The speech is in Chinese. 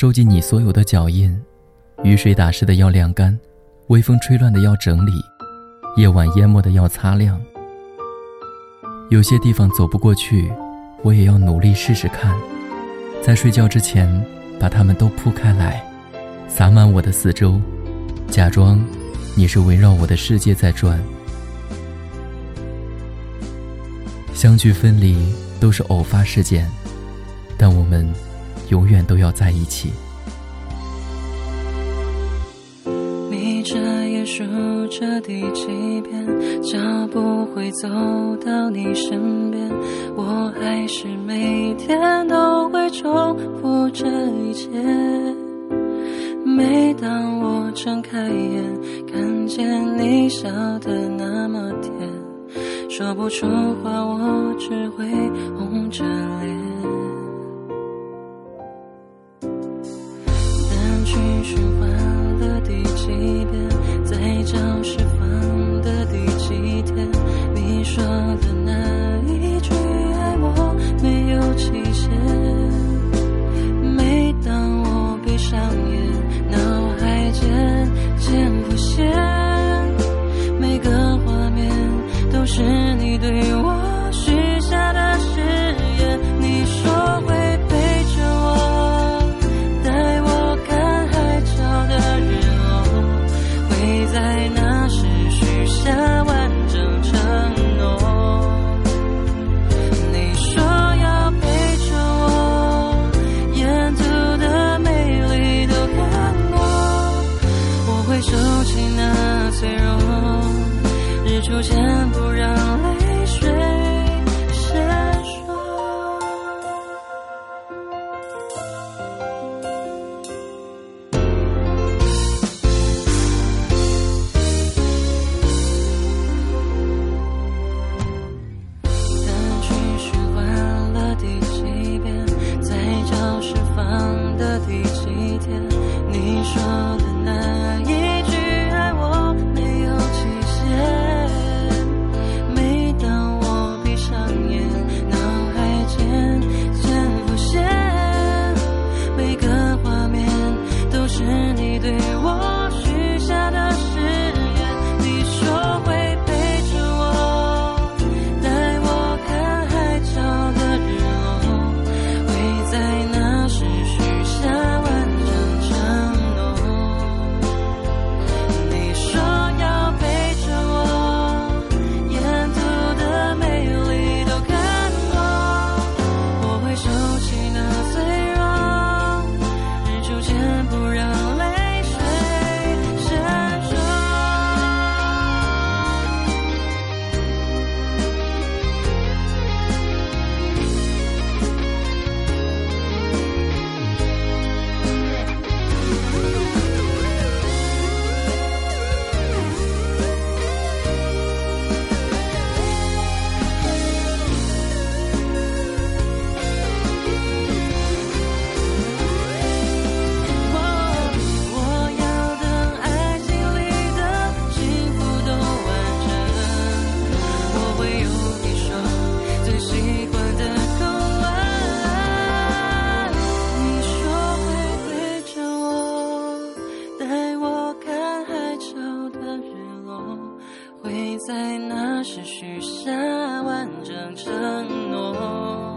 收集你所有的脚印，雨水打湿的要晾干，微风吹乱的要整理，夜晚淹没的要擦亮。有些地方走不过去，我也要努力试试看。在睡觉之前，把它们都铺开来，洒满我的四周，假装你是围绕我的世界在转。相聚分离都是偶发事件，但我们永远都要在一起。眯着眼数着第几遍，脚步会走到你身边，我还是每天都会重复这一切。每当我睁开眼，看见你笑得那么甜。说不出话，我只会红着脸。单曲循环了第几遍，在教室放的第几天，你说的那。在那时许下完整承诺你说要陪着我沿途的美丽都看过。我会收起那脆弱日出前不在那时许下完整承诺。